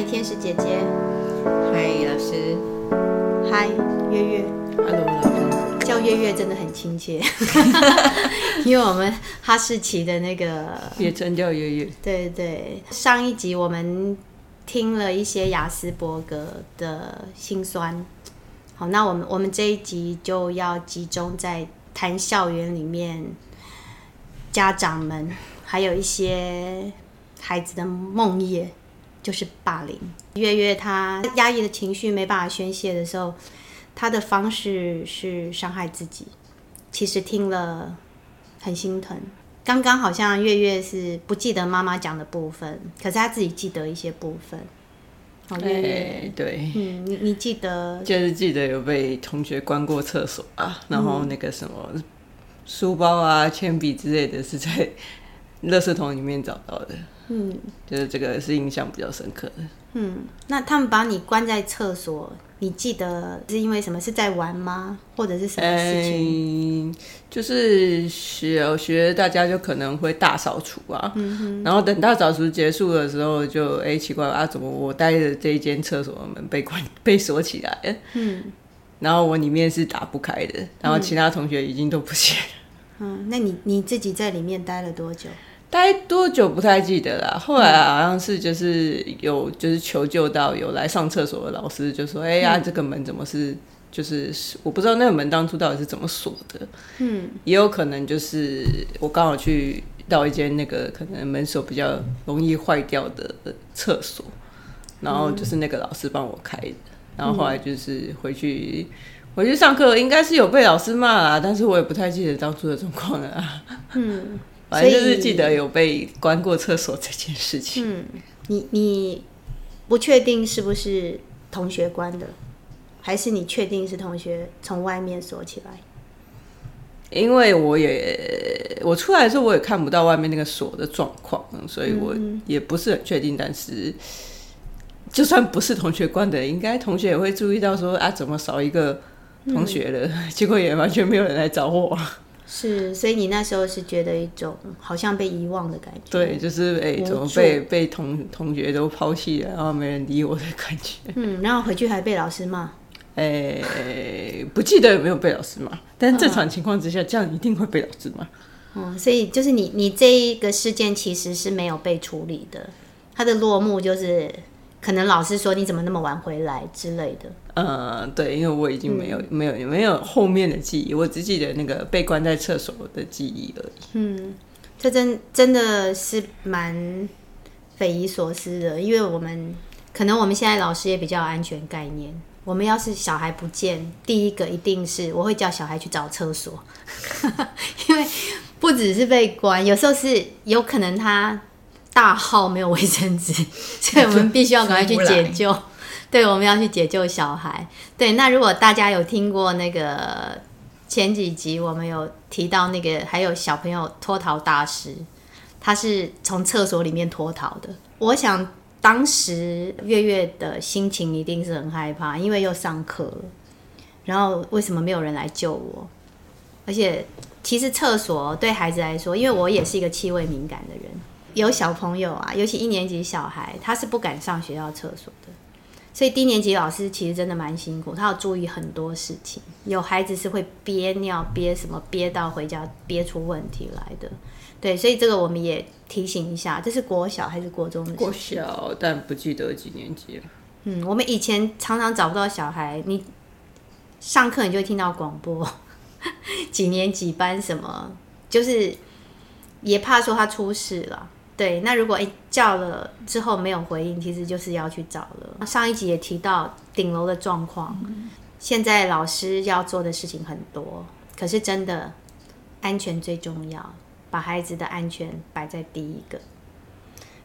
嗨，天使姐姐。嗨，老师。嗨，月月。Hello，老师。叫月月真的很亲切，因为我们哈士奇的那个也真叫月月。对对，上一集我们听了一些雅斯伯格的辛酸。好，那我们我们这一集就要集中在谈校园里面家长们还有一些孩子的梦魇。就是霸凌。月月他压抑的情绪没办法宣泄的时候，他的方式是伤害自己。其实听了很心疼。刚刚好像月月是不记得妈妈讲的部分，可是他自己记得一些部分。哦，月月，欸、对，嗯，你你记得？就是记得有被同学关过厕所啊，然后那个什么书包啊、铅笔之类的是在垃圾桶里面找到的。嗯，就是这个是印象比较深刻的。嗯，那他们把你关在厕所，你记得是因为什么？是在玩吗？或者是什么事情？欸、就是小学大家就可能会大扫除啊，然后等大扫除结束的时候就，就、欸、哎奇怪啊，怎么我待的这一间厕所的门被关 被锁起来了？嗯，然后我里面是打不开的，然后其他同学已经都不见了。嗯，那你你自己在里面待了多久？待多久不太记得了，后来好像是就是有就是求救到有来上厕所的老师就说：“哎呀，这个门怎么是就是我不知道那个门当初到底是怎么锁的。”嗯，也有可能就是我刚好去到一间那个可能门锁比较容易坏掉的厕所，然后就是那个老师帮我开的，然后后来就是回去回去上课，应该是有被老师骂啦，但是我也不太记得当初的状况了。嗯。反正就是记得有被关过厕所这件事情。嗯，你你不确定是不是同学关的，还是你确定是同学从外面锁起来？因为我也我出来的时候我也看不到外面那个锁的状况，所以我也不是很确定。但是就算不是同学关的，应该同学也会注意到说啊，怎么少一个同学了？嗯，结果也完全没有人来找我。是，所以你那时候是觉得一种好像被遗忘的感觉。对，就是哎、欸，怎么被被同同学都抛弃了，然后没人理我的感觉。嗯，然后回去还被老师骂。哎、欸，不记得有没有被老师骂，但正常情况之下，这样一定会被老师骂。嗯，所以就是你你这一个事件其实是没有被处理的，它的落幕就是。可能老师说，你怎么那么晚回来之类的。嗯，对，因为我已经没有、嗯、没有没有后面的记忆，我只记得那个被关在厕所的记忆而已。嗯，这真真的是蛮匪夷所思的，因为我们可能我们现在老师也比较有安全概念。我们要是小孩不见，第一个一定是我会叫小孩去找厕所，因为不只是被关，有时候是有可能他。大号没有卫生纸，所以我们必须要赶快去解救。对，我们要去解救小孩。对，那如果大家有听过那个前几集，我们有提到那个还有小朋友脱逃大师，他是从厕所里面脱逃的。我想当时月月的心情一定是很害怕，因为又上课了，然后为什么没有人来救我？而且其实厕所对孩子来说，因为我也是一个气味敏感的人。有小朋友啊，尤其一年级小孩，他是不敢上学校厕所的，所以低年级老师其实真的蛮辛苦，他要注意很多事情。有孩子是会憋尿憋什么憋到回家憋出问题来的，对，所以这个我们也提醒一下，这是国小还是国中的？国小，但不记得几年级了。嗯，我们以前常常找不到小孩，你上课你就会听到广播，几年几班什么，就是也怕说他出事了。对，那如果诶叫了之后没有回应，其实就是要去找了。上一集也提到顶楼的状况，嗯、现在老师要做的事情很多，可是真的安全最重要，把孩子的安全摆在第一个。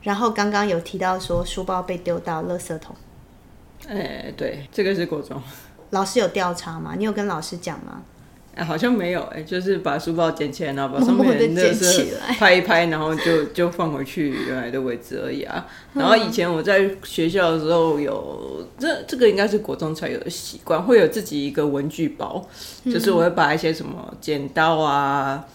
然后刚刚有提到说书包被丢到垃圾桶，哎，对，这个是国中。老师有调查吗？你有跟老师讲吗？哎，好像没有哎，就是把书包捡起来，然后把上面的拍一拍，然后就就放回去原来的位置而已啊。然后以前我在学校的时候有这这个应该是国中才有的习惯，会有自己一个文具包，就是我会把一些什么剪刀啊，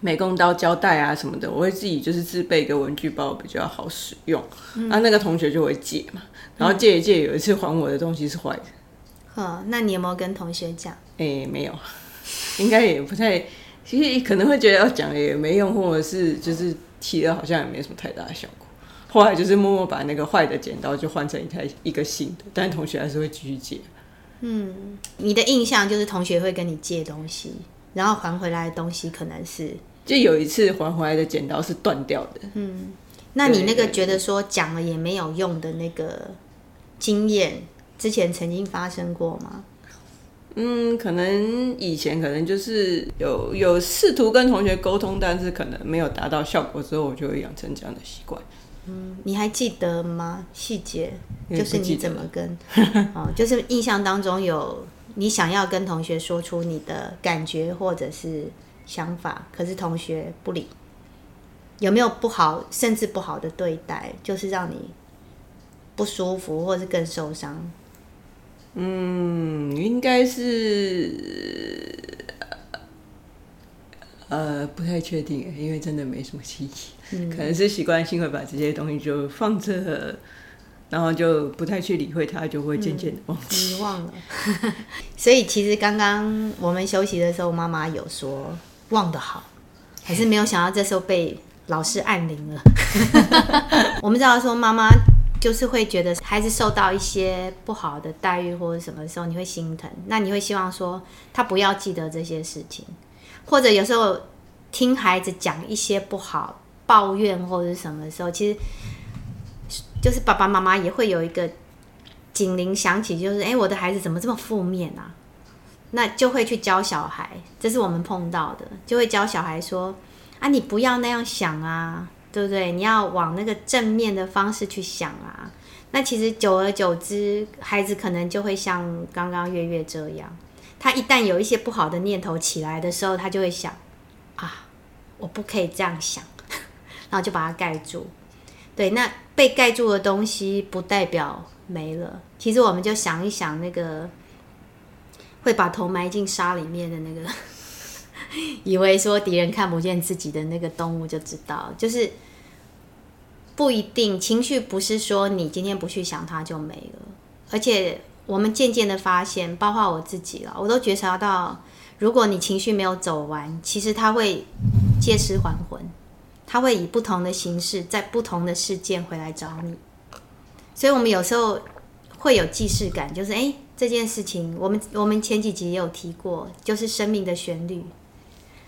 美工刀、胶带啊什么的，我会自己就是自备一个文具包比较好使用。那、啊，那个同学就会借嘛，然后借一借，有一次还我的东西是坏的。嗯，那你有没有跟同学讲？哎、欸，没有，应该也不太，其实可能会觉得要讲也没用，或者是就是提了好像也没什么太大的效果。后来就是默默把那个坏的剪刀就换成一台一个新的，但同学还是会继续借。嗯，你的印象就是同学会跟你借东西，然后还回来的东西可能是。就有一次还回来的剪刀是断掉的。嗯，那你那个觉得说讲了也没有用的那个经验，之前曾经发生过吗？嗯，可能以前可能就是有有试图跟同学沟通，但是可能没有达到效果之后，我就会养成这样的习惯。嗯，你还记得吗？细节就是你怎么跟 哦，就是印象当中有你想要跟同学说出你的感觉或者是。想法，可是同学不理，有没有不好，甚至不好的对待，就是让你不舒服，或是更受伤？嗯，应该是，呃，不太确定，因为真的没什么记忆，嗯、可能是习惯性会把这些东西就放着，然后就不太去理会它，就会渐渐的忘记，嗯、忘了。所以其实刚刚我们休息的时候，妈妈有说。忘得好，还是没有想到这时候被老师按铃了。我们知道说妈妈就是会觉得孩子受到一些不好的待遇或者什么时候你会心疼，那你会希望说他不要记得这些事情，或者有时候听孩子讲一些不好抱怨或者什么时候，其实就是爸爸妈妈也会有一个警铃响起，就是哎，我的孩子怎么这么负面啊？那就会去教小孩，这是我们碰到的，就会教小孩说：“啊，你不要那样想啊，对不对？你要往那个正面的方式去想啊。”那其实久而久之，孩子可能就会像刚刚月月这样，他一旦有一些不好的念头起来的时候，他就会想：“啊，我不可以这样想。”然后就把它盖住。对，那被盖住的东西不代表没了。其实我们就想一想那个。会把头埋进沙里面的那个，以为说敌人看不见自己的那个动物就知道，就是不一定情绪不是说你今天不去想它就没了，而且我们渐渐的发现，包括我自己了，我都觉察到，如果你情绪没有走完，其实它会借尸还魂，它会以不同的形式在不同的事件回来找你，所以我们有时候会有既视感，就是诶。这件事情，我们我们前几集也有提过，就是生命的旋律。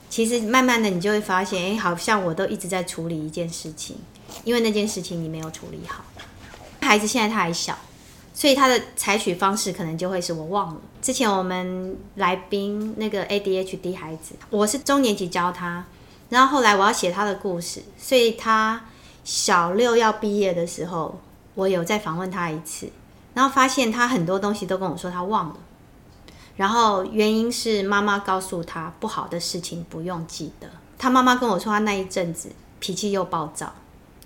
其实慢慢的，你就会发现，哎，好像我都一直在处理一件事情，因为那件事情你没有处理好。孩子现在他还小，所以他的采取方式可能就会是我忘了。之前我们来宾那个 ADHD 孩子，我是中年级教他，然后后来我要写他的故事，所以他小六要毕业的时候，我有再访问他一次。然后发现他很多东西都跟我说他忘了，然后原因是妈妈告诉他不好的事情不用记得。他妈妈跟我说他那一阵子脾气又暴躁，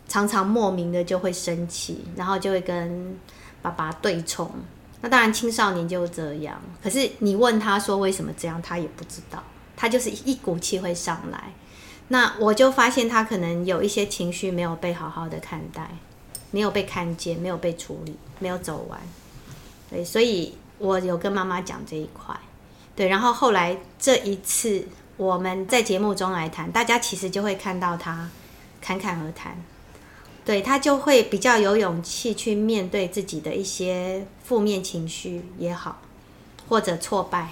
常常莫名的就会生气，然后就会跟爸爸对冲。那当然青少年就这样，可是你问他说为什么这样，他也不知道，他就是一股气会上来。那我就发现他可能有一些情绪没有被好好的看待。没有被看见，没有被处理，没有走完，对，所以我有跟妈妈讲这一块，对，然后后来这一次我们在节目中来谈，大家其实就会看到他侃侃而谈，对，他就会比较有勇气去面对自己的一些负面情绪也好，或者挫败，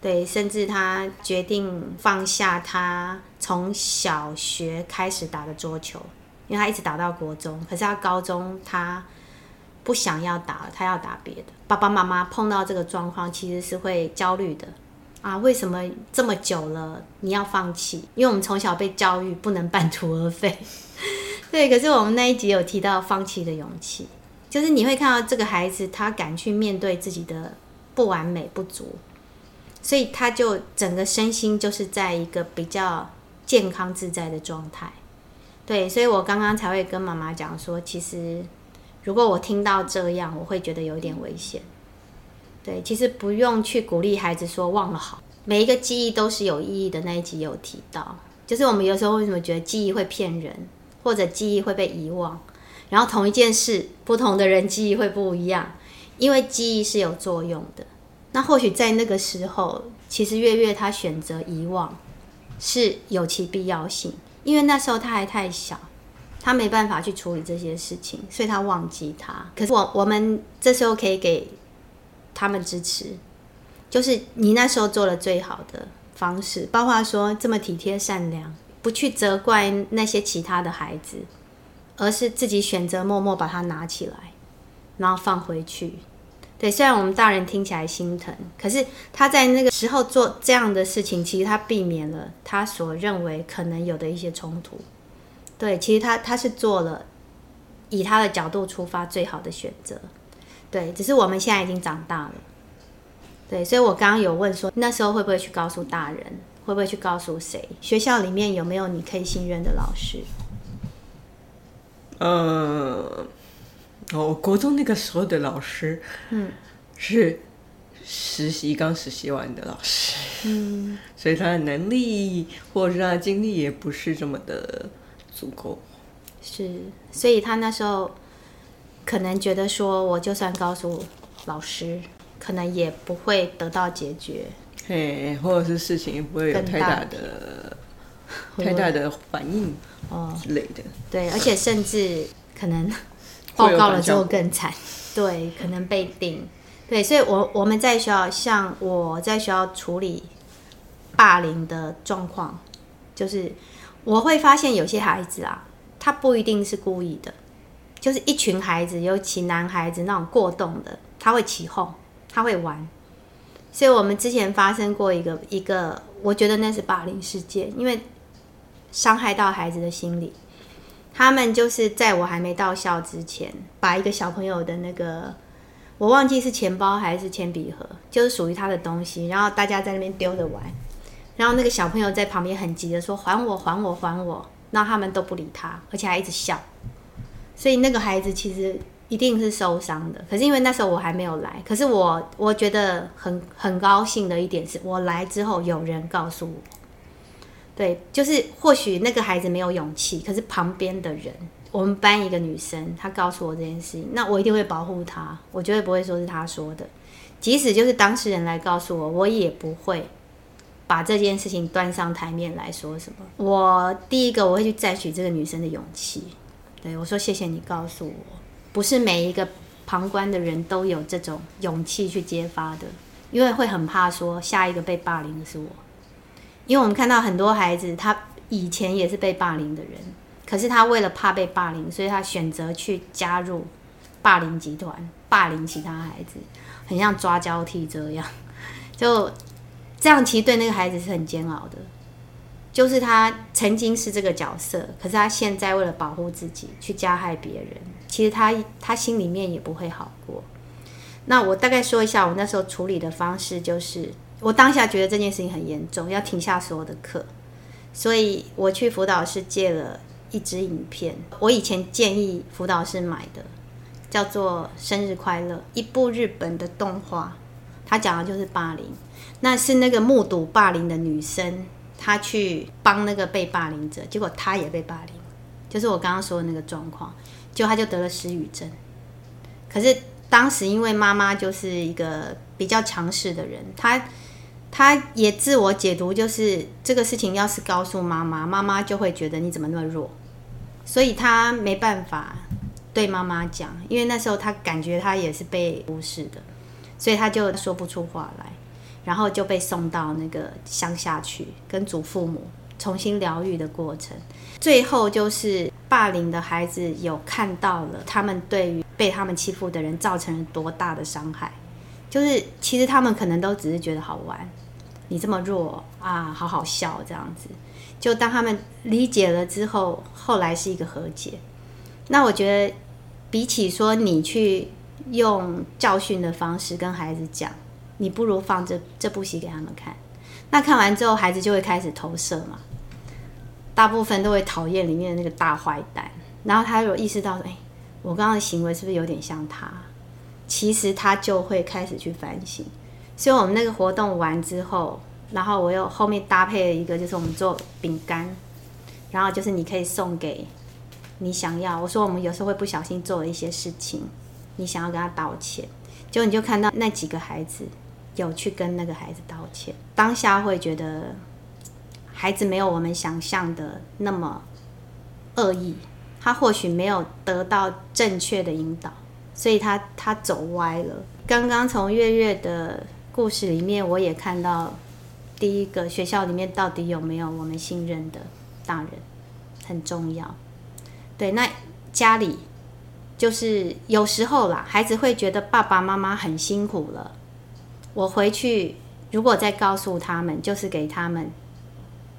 对，甚至他决定放下他从小学开始打的桌球。因为他一直打到国中，可是他高中他不想要打了，他要打别的。爸爸妈妈碰到这个状况，其实是会焦虑的啊！为什么这么久了你要放弃？因为我们从小被教育不能半途而废。对，可是我们那一集有提到放弃的勇气，就是你会看到这个孩子他敢去面对自己的不完美不足，所以他就整个身心就是在一个比较健康自在的状态。对，所以我刚刚才会跟妈妈讲说，其实如果我听到这样，我会觉得有点危险。对，其实不用去鼓励孩子说忘了好，每一个记忆都是有意义的。那一集有提到，就是我们有时候为什么觉得记忆会骗人，或者记忆会被遗忘？然后同一件事，不同的人记忆会不一样，因为记忆是有作用的。那或许在那个时候，其实月月他选择遗忘是有其必要性，因为那时候他还太小，他没办法去处理这些事情，所以他忘记他。可是我我们这时候可以给他们支持，就是你那时候做了最好的方式，包括说这么体贴善良，不去责怪那些其他的孩子。而是自己选择默默把它拿起来，然后放回去。对，虽然我们大人听起来心疼，可是他在那个时候做这样的事情，其实他避免了他所认为可能有的一些冲突。对，其实他他是做了以他的角度出发最好的选择。对，只是我们现在已经长大了。对，所以我刚刚有问说，那时候会不会去告诉大人？会不会去告诉谁？学校里面有没有你可以信任的老师？嗯，我国中那个时候的老师，嗯，是实习刚实习完的老师，嗯，所以他的能力或者是他的经历也不是这么的足够，是，所以他那时候可能觉得说，我就算告诉老师，可能也不会得到解决，嘿，或者是事情也不会有太大的。太大的反应哦之类的，对，而且甚至可能报告了之后更惨，对，可能被定，对，所以我我们在学校，像我在学校处理霸凌的状况，就是我会发现有些孩子啊，他不一定是故意的，就是一群孩子，尤其男孩子那种过动的，他会起哄，他会玩，所以我们之前发生过一个一个，我觉得那是霸凌事件，因为。伤害到孩子的心理，他们就是在我还没到校之前，把一个小朋友的那个，我忘记是钱包还是铅笔盒，就是属于他的东西，然后大家在那边丢着玩，然后那个小朋友在旁边很急的说：“还我，还我，还我！”那他们都不理他，而且还一直笑，所以那个孩子其实一定是受伤的。可是因为那时候我还没有来，可是我我觉得很很高兴的一点是我来之后有人告诉我。对，就是或许那个孩子没有勇气，可是旁边的人，我们班一个女生，她告诉我这件事情，那我一定会保护她，我绝对不会说是她说的，即使就是当事人来告诉我，我也不会把这件事情端上台面来说什么。我第一个我会去赞许这个女生的勇气，对，我说谢谢你告诉我，不是每一个旁观的人都有这种勇气去揭发的，因为会很怕说下一个被霸凌的是我。因为我们看到很多孩子，他以前也是被霸凌的人，可是他为了怕被霸凌，所以他选择去加入霸凌集团，霸凌其他孩子，很像抓交替这样，就这样，其实对那个孩子是很煎熬的。就是他曾经是这个角色，可是他现在为了保护自己去加害别人，其实他他心里面也不会好过。那我大概说一下我那时候处理的方式，就是。我当下觉得这件事情很严重，要停下所有的课，所以我去辅导室借了一支影片。我以前建议辅导室买的，叫做《生日快乐》，一部日本的动画，它讲的就是霸凌。那是那个目睹霸凌的女生，她去帮那个被霸凌者，结果她也被霸凌，就是我刚刚说的那个状况，就她就得了失语症。可是当时因为妈妈就是一个比较强势的人，她。她也自我解读，就是这个事情要是告诉妈妈，妈妈就会觉得你怎么那么弱，所以她没办法对妈妈讲，因为那时候她感觉她也是被忽视的，所以她就说不出话来，然后就被送到那个乡下去，跟祖父母重新疗愈的过程。最后就是霸凌的孩子有看到了他们对于被他们欺负的人造成了多大的伤害。就是其实他们可能都只是觉得好玩，你这么弱啊，好好笑这样子。就当他们理解了之后，后来是一个和解。那我觉得，比起说你去用教训的方式跟孩子讲，你不如放这这部戏给他们看。那看完之后，孩子就会开始投射嘛，大部分都会讨厌里面的那个大坏蛋。然后他有意识到，哎，我刚刚的行为是不是有点像他？其实他就会开始去反省，所以我们那个活动完之后，然后我又后面搭配了一个，就是我们做饼干，然后就是你可以送给你想要。我说我们有时候会不小心做了一些事情，你想要跟他道歉，结果你就看到那几个孩子有去跟那个孩子道歉，当下会觉得孩子没有我们想象的那么恶意，他或许没有得到正确的引导，所以他他走歪了。刚刚从月月的故事里面，我也看到。第一个，学校里面到底有没有我们信任的大人，很重要。对，那家里就是有时候啦，孩子会觉得爸爸妈妈很辛苦了。我回去如果再告诉他们，就是给他们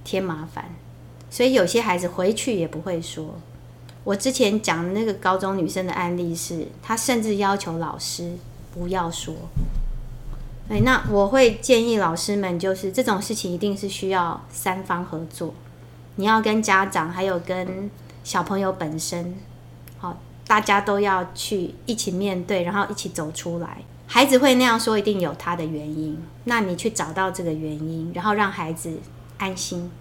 添麻烦。所以有些孩子回去也不会说。我之前讲的那个高中女生的案例是，她甚至要求老师不要说。对，那我会建议老师们，就是这种事情一定是需要三方合作。你要跟家长，还有跟小朋友本身，好，大家都要去一起面对，然后一起走出来。孩子会那样说，一定有他的原因。那你去找到这个原因，然后让孩子安心，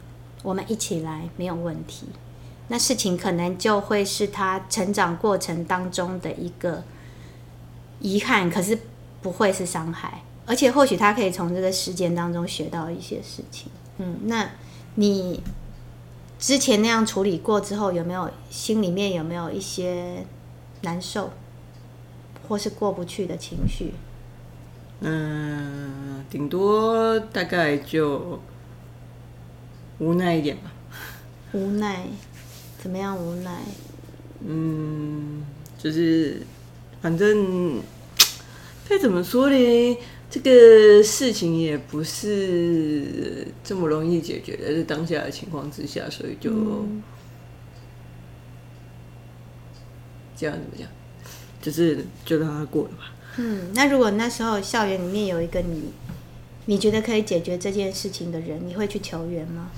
我们一起来，没有问题。那事情可能就会是他成长过程当中的一个遗憾，可是不会是伤害。而且或许他可以从这个事件当中学到一些事情。嗯，那你之前那样处理过之后，有没有心里面有没有一些难受，或是过不去的情绪？嗯，顶多大概就无奈一点吧。无奈？怎么样无奈？嗯，就是反正 该怎么说呢？这个事情也不是这么容易解决的，是当下的情况之下，所以就、嗯、这样怎么讲，就是就让他过了吧。嗯，那如果那时候校园里面有一个你，你觉得可以解决这件事情的人，你会去求援吗？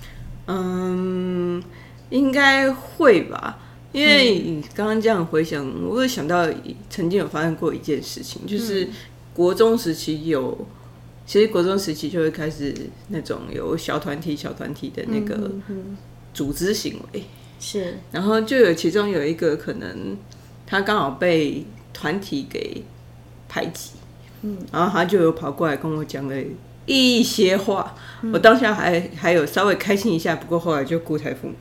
嗯，应该会吧，因为刚刚这样回想，我会想到曾经有发生过一件事情，就是。嗯国中时期有，其实国中时期就会开始那种有小团体、小团体的那个组织行为，是。然后就有其中有一个可能，他刚好被团体给排挤，嗯，然后他就有跑过来跟我讲了一些话，我当下还还有稍微开心一下，不过后来就固态复萌。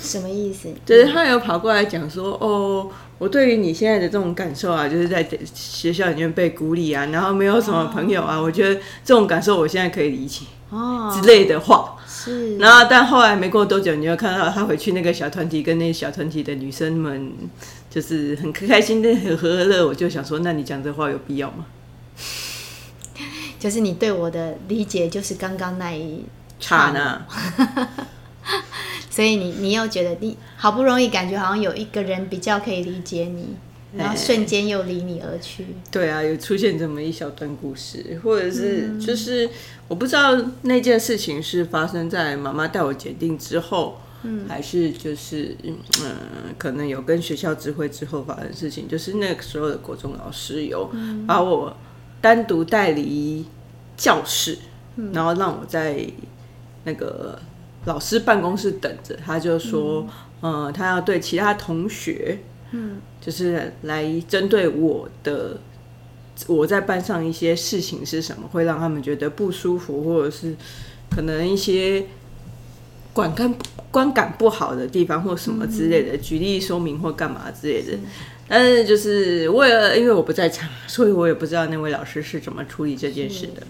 什么意思？就是他有跑过来讲说，哦。我对于你现在的这种感受啊，就是在学校里面被孤立啊，然后没有什么朋友啊，我觉得这种感受我现在可以理解哦之类的话。是，然后但后来没过多久，你又看到他回去那个小团体，跟那小团体的女生们就是很开心的很和乐。我就想说，那你讲这话有必要吗？就是你对我的理解，就是刚刚那一刹那。所以你你又觉得你好不容易感觉好像有一个人比较可以理解你，然后瞬间又离你而去。对啊，有出现这么一小段故事，或者是就是我不知道那件事情是发生在妈妈带我决定之后，嗯，还是就是嗯可能有跟学校知会之后发生的事情，就是那个时候的国中老师有把我单独带离教室，然后让我在那个。老师办公室等着，他就说，嗯、呃，他要对其他同学，嗯，就是来针对我的，我在班上一些事情是什么，会让他们觉得不舒服，或者是可能一些观感观感不好的地方，或什么之类的，举例说明或干嘛之类的。但是就是为了，因为我不在场，所以我也不知道那位老师是怎么处理这件事的。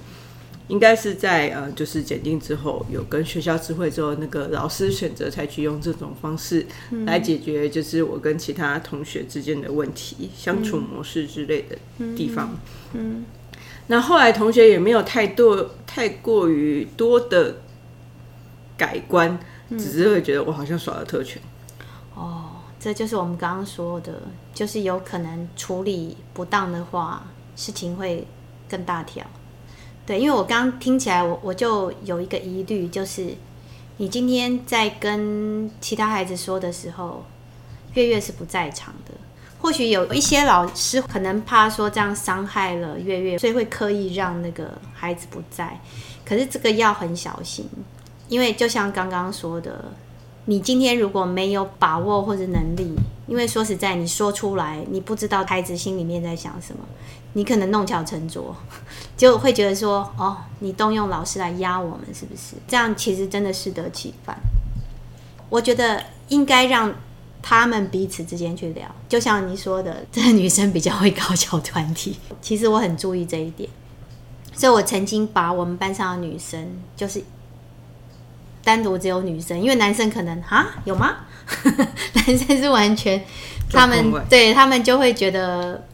应该是在呃，就是检定之后，有跟学校知会之后，那个老师选择采取用这种方式来解决，就是我跟其他同学之间的问题、嗯、相处模式之类的地方。嗯，嗯，那后来同学也没有太多太过于多的改观，只是会觉得我好像耍了特权。哦，这就是我们刚刚说的，就是有可能处理不当的话，事情会更大条。对，因为我刚听起来，我我就有一个疑虑，就是你今天在跟其他孩子说的时候，月月是不在场的，或许有一些老师可能怕说这样伤害了月月，所以会刻意让那个孩子不在。可是这个要很小心，因为就像刚刚说的，你今天如果没有把握或者能力，因为说实在，你说出来，你不知道孩子心里面在想什么，你可能弄巧成拙，就会觉得说，哦，你动用老师来压我们，是不是？这样其实真的适得其反。我觉得应该让。他们彼此之间去聊，就像你说的，这女生比较会搞小团体。其实我很注意这一点，所以我曾经把我们班上的女生，就是单独只有女生，因为男生可能啊有吗？男生是完全，他们对他们就会觉得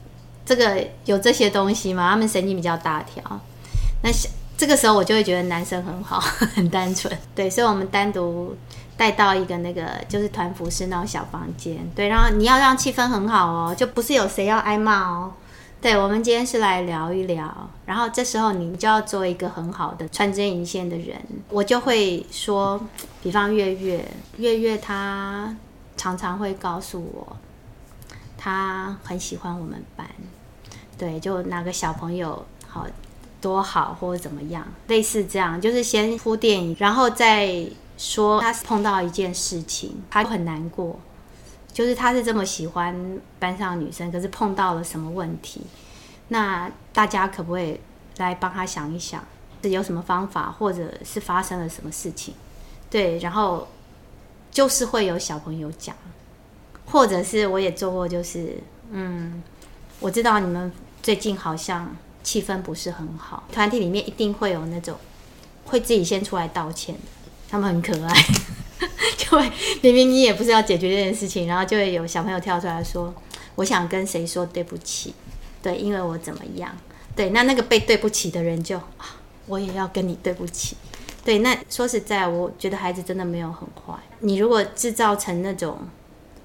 这个有这些东西嘛，他们神经比较大条。那这个时候我就会觉得男生很好，很单纯。对，所以我们单独。带到一个那个就是团服式那种小房间，对，然后你要让气氛很好哦，就不是有谁要挨骂哦。对，我们今天是来聊一聊，然后这时候你就要做一个很好的穿针引线的人。我就会说，比方月月，月月她常常会告诉我，她很喜欢我们班，对，就哪个小朋友好多好或者怎么样，类似这样，就是先铺垫，然后再。说他碰到一件事情，他很难过，就是他是这么喜欢班上女生，可是碰到了什么问题？那大家可不可以来帮他想一想，是有什么方法，或者是发生了什么事情？对，然后就是会有小朋友讲，或者是我也做过，就是嗯，我知道你们最近好像气氛不是很好，团体里面一定会有那种会自己先出来道歉。他们很可爱，就会 明明你也不是要解决这件事情，然后就会有小朋友跳出来说：“我想跟谁说对不起，对，因为我怎么样？对，那那个被对不起的人就啊，我也要跟你对不起。对，那说实在，我觉得孩子真的没有很坏。你如果制造成那种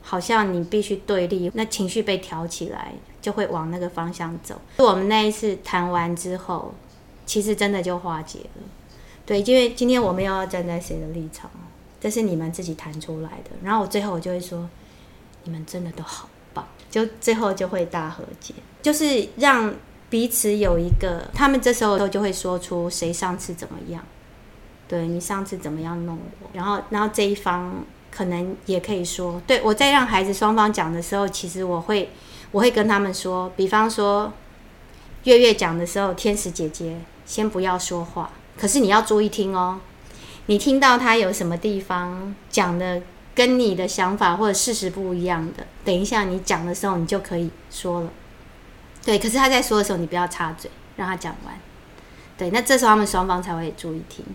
好像你必须对立，那情绪被挑起来，就会往那个方向走。我们那一次谈完之后，其实真的就化解了。”对，因为今天我们又要站在谁的立场？这是你们自己谈出来的。然后我最后我就会说，你们真的都好棒，就最后就会大和解，就是让彼此有一个，他们这时候就会说出谁上次怎么样，对，你上次怎么样弄我，然后然后这一方可能也可以说，对，我在让孩子双方讲的时候，其实我会我会跟他们说，比方说月月讲的时候，天使姐姐先不要说话。可是你要注意听哦，你听到他有什么地方讲的跟你的想法或者事实不一样的，等一下你讲的时候你就可以说了。对，可是他在说的时候你不要插嘴，让他讲完。对，那这时候他们双方才会注意听，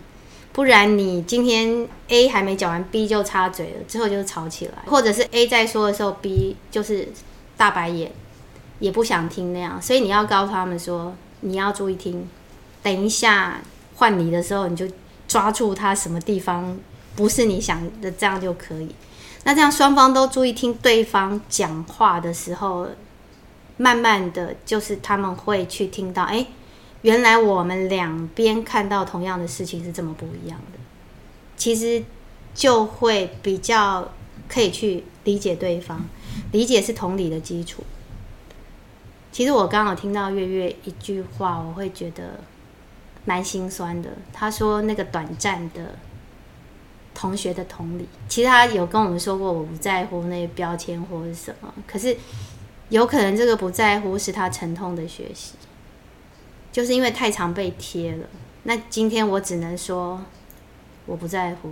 不然你今天 A 还没讲完，B 就插嘴了，之后就吵起来，或者是 A 在说的时候，B 就是大白眼，也不想听那样。所以你要告诉他们说，你要注意听，等一下。换你的时候，你就抓住他什么地方不是你想的，这样就可以。那这样双方都注意听对方讲话的时候，慢慢的就是他们会去听到，哎，原来我们两边看到同样的事情是这么不一样的。其实就会比较可以去理解对方，理解是同理的基础。其实我刚好听到月月一句话，我会觉得。蛮心酸的。他说那个短暂的同学的同理，其实他有跟我们说过，我不在乎那些标签或是什么。可是有可能这个不在乎是他沉痛的学习，就是因为太常被贴了。那今天我只能说我不在乎，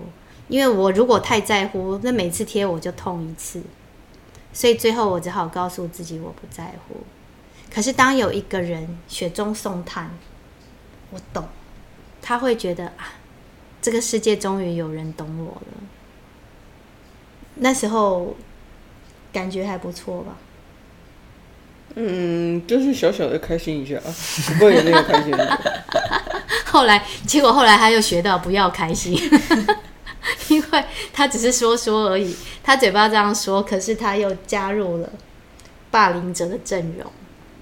因为我如果太在乎，那每次贴我就痛一次。所以最后我只好告诉自己我不在乎。可是当有一个人雪中送炭。我懂，他会觉得啊，这个世界终于有人懂我了。那时候感觉还不错吧？嗯，就是小小的开心一下，不过也没有开心。后来，结果后来他又学到不要开心，因为他只是说说而已，他嘴巴这样说，可是他又加入了霸凌者的阵容，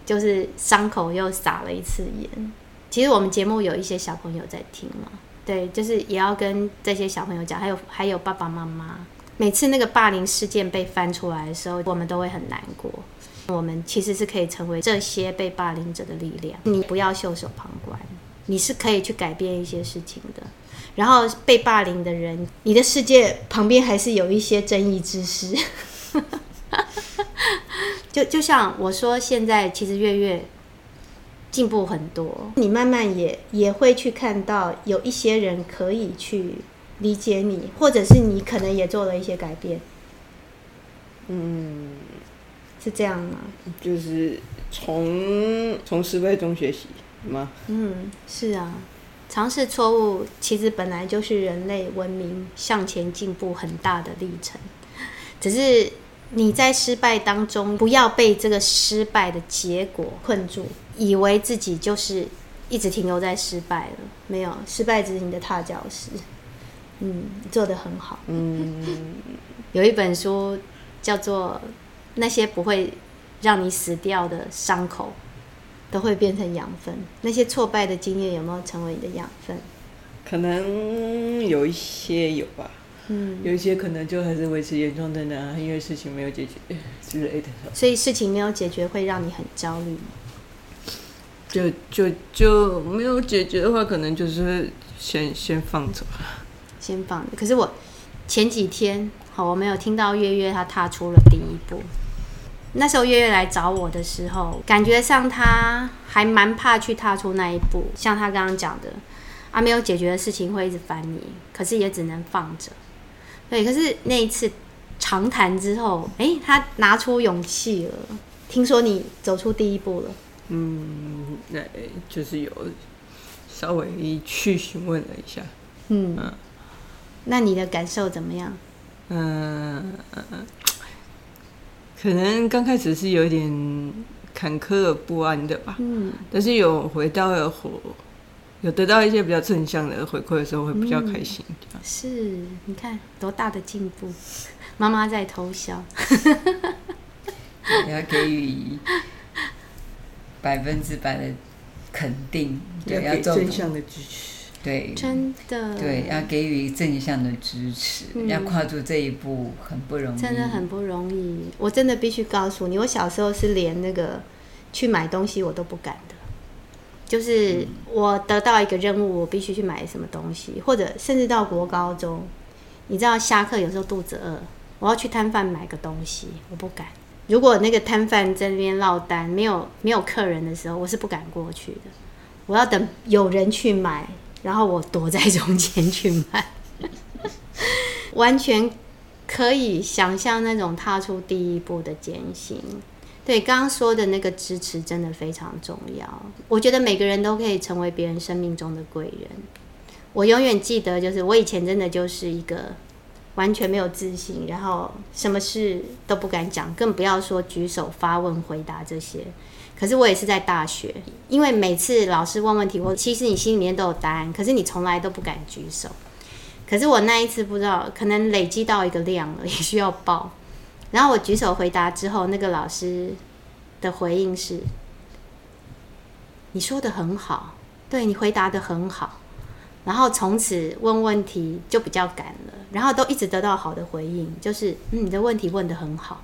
就是伤口又撒了一次盐。其实我们节目有一些小朋友在听嘛，对，就是也要跟这些小朋友讲，还有还有爸爸妈妈，每次那个霸凌事件被翻出来的时候，我们都会很难过。我们其实是可以成为这些被霸凌者的力量。你不要袖手旁观，你是可以去改变一些事情的。然后被霸凌的人，你的世界旁边还是有一些正义之师。就就像我说，现在其实月月进步很多，你慢慢也也会去看到有一些人可以去理解你，或者是你可能也做了一些改变。嗯。是这样吗？就是从从失败中学习吗？嗯，是啊，尝试错误其实本来就是人类文明向前进步很大的历程。只是你在失败当中，不要被这个失败的结果困住，以为自己就是一直停留在失败了。没有，失败只是你的踏脚石。嗯，做得很好。嗯，有一本书叫做。那些不会让你死掉的伤口，都会变成养分。那些挫败的经验有没有成为你的养分？可能有一些有吧。嗯，有一些可能就还是维持原状的呢，因为事情没有解决之类的。所以事情没有解决会让你很焦虑吗？就就就没有解决的话，可能就是先先放着。先放着。可是我前几天，好，我没有听到月月他踏出了第一步。那时候月月来找我的时候，感觉上他还蛮怕去踏出那一步。像他刚刚讲的，啊，没有解决的事情会一直烦你，可是也只能放着。对，可是那一次长谈之后，哎、他拿出勇气了。听说你走出第一步了。嗯，那就是有稍微去询问了一下。嗯，嗯，那你的感受怎么样？嗯。可能刚开始是有点坎坷不安的吧，嗯，但是有回到了有得到一些比较正向的回馈的时候，会比较开心。嗯、是，你看多大的进步，妈妈在偷笑。要给予百分之百的肯定，对，要做正向的支持。对，真的，对，要给予正向的支持，嗯，要跨出这一步很不容易，真的很不容易。我真的必须告诉你，我小时候是连那个去买东西我都不敢的，就是我得到一个任务，我必须去买什么东西，或者甚至到国高中，你知道下课有时候肚子饿，我要去摊贩买个东西，我不敢。如果那个摊贩在那边落单，没有没有客人的时候，我是不敢过去的，我要等有人去买。然后我躲在中间去买，完全可以想象那种踏出第一步的艰辛。对，刚刚说的那个支持真的非常重要。我觉得每个人都可以成为别人生命中的贵人。我永远记得，就是我以前真的就是一个完全没有自信，然后什么事都不敢讲，更不要说举手发问、回答这些。可是我也是在大学，因为每次老师问问题，我其实你心里面都有答案，可是你从来都不敢举手。可是我那一次不知道，可能累积到一个量了，也需要报。然后我举手回答之后，那个老师的回应是：“你说的很好，对，你回答的很好。”然后从此问问题就比较敢了，然后都一直得到好的回应，就是嗯，你的问题问得很好。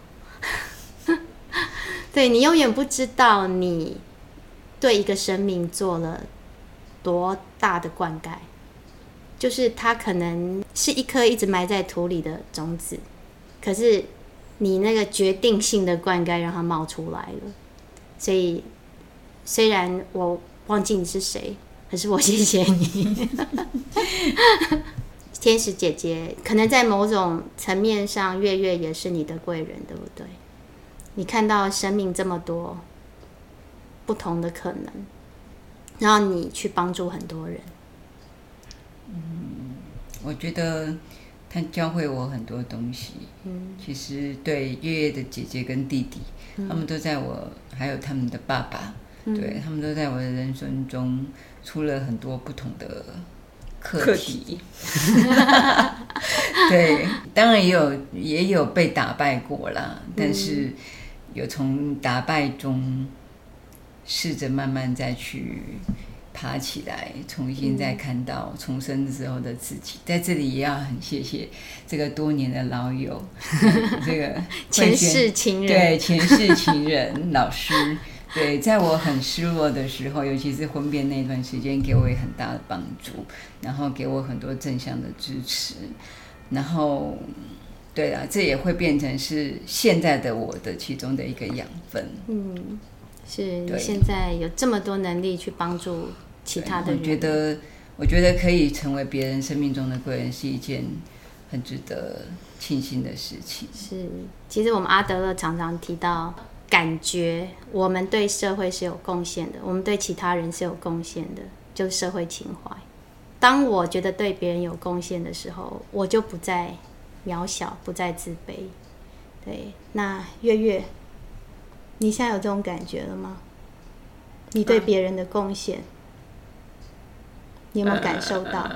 对，你永远不知道你对一个生命做了多大的灌溉，就是它可能是一颗一直埋在土里的种子，可是你那个决定性的灌溉让它冒出来了。所以虽然我忘记你是谁，可是我谢谢你，天使姐姐。可能在某种层面上，月月也是你的贵人，对不对？你看到生命这么多不同的可能，然后你去帮助很多人。嗯，我觉得他教会我很多东西。嗯，其实对月月的姐姐跟弟弟，嗯，他们都在我，还有他们的爸爸，嗯，对，他们都在我的人生中出了很多不同的课题。对，当然也有也有被打败过啦，但是。有从打败中试着慢慢再去爬起来，重新再看到重生之后的自己。在这里也要很谢谢这个多年的老友，这个 前世情人，对前世情人老师，对，在我很失落的时候，尤其是婚变那段时间，给我也很大的帮助，然后给我很多正向的支持，然后，对啊，这也会变成是现在的我的其中的一个养分。嗯，是你现在有这么多能力去帮助。其他的人，我觉得，我觉得可以成为别人生命中的贵人，是一件很值得庆幸的事情。是，其实我们阿德勒常常提到，感觉我们对社会是有贡献的，我们对其他人是有贡献的，就是社会情怀。当我觉得对别人有贡献的时候，我就不再渺小，不再自卑。对，那月月，你现在有这种感觉了吗？你对别人的贡献？你有没有感受到？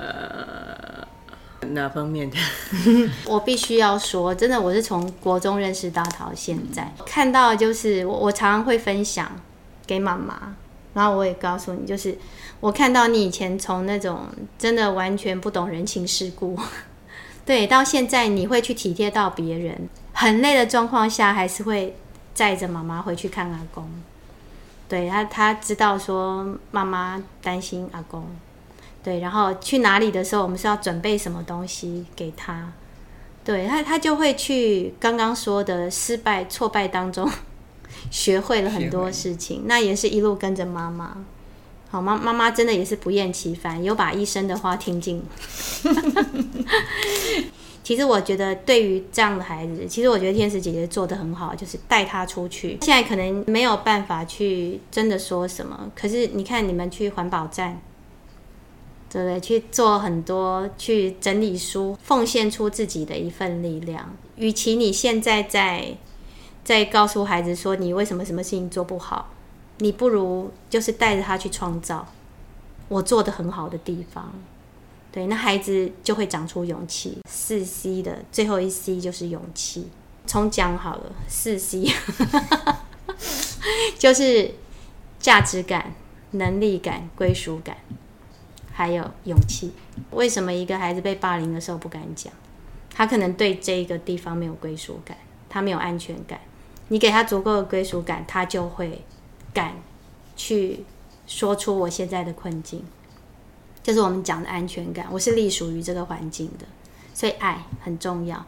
哪方面的？我必须要说，真的，我是从国中认识到到现在，看到就是我，我常常会分享给妈妈，然后我也告诉你，就是我看到你以前从那种真的完全不懂人情世故，对，到现在你会去体贴到别人，很累的状况下，还是会载着妈妈回去看阿公，对他，他知道说妈妈担心阿公。对，然后去哪里的时候，我们是要准备什么东西给他？对他，他就会去刚刚说的失败、挫败当中，学会了很多事情。那也是一路跟着妈妈。好，妈妈妈真的也是不厌其烦，有把医生的话听进。其实我觉得，对于这样的孩子，其实我觉得天使姐姐做的很好，就是带他出去。现在可能没有办法去真的说什么，可是你看你们去环保站。对不对？去做很多，去整理书，奉献出自己的一份力量。与其你现在在在告诉孩子说你为什么什么事情做不好，你不如就是带着他去创造我做得很好的地方。对，那孩子就会长出勇气。四 C 的最后一 C 就是勇气。重讲好了，四 C 就是价值感、能力感、归属感。还有勇气。为什么一个孩子被霸凌的时候不敢讲？他可能对这个地方没有归属感，他没有安全感。你给他足够的归属感，他就会敢去说出我现在的困境，就是我们讲的安全感。我是隶属于这个环境的，所以爱很重要。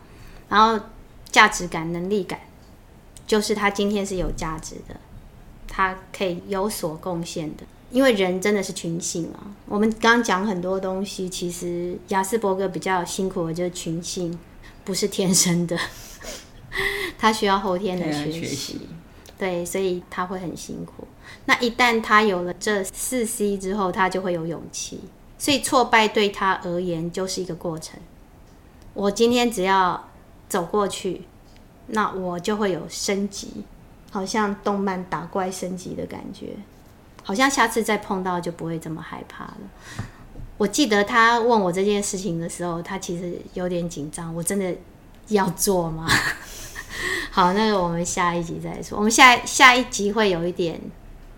然后价值感、能力感，就是他今天是有价值的，他可以有所贡献的。因为人真的是群性啊，我们刚刚讲很多东西，其实亚斯伯格比较辛苦的就是群性，不是天生的，他需要后天的学习，对，所以他会很辛苦。那一旦他有了这四 C 之后，他就会有勇气，所以挫败对他而言就是一个过程。我今天只要走过去，那我就会有升级，好像动漫打怪升级的感觉。好像下次再碰到就不会这么害怕了。我记得他问我这件事情的时候，他其实有点紧张。我真的要做吗？好，那个我们下一集再说。我们下下一集会有一点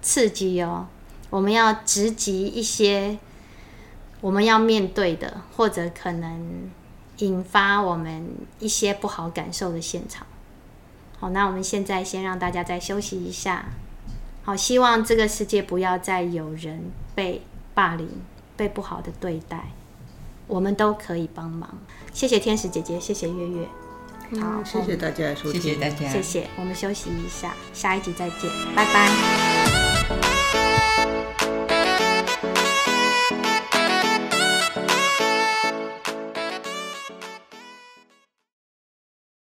刺激哦。我们要直击一些我们要面对的，或者可能引发我们一些不好感受的现场。好，那我们现在先让大家再休息一下。好，希望这个世界不要再有人被霸凌、被不好的对待，我们都可以帮忙。谢谢天使姐姐，谢谢月月。好，谢谢大家收听，谢谢大家，谢谢。我们休息一下，下一集再见，拜拜。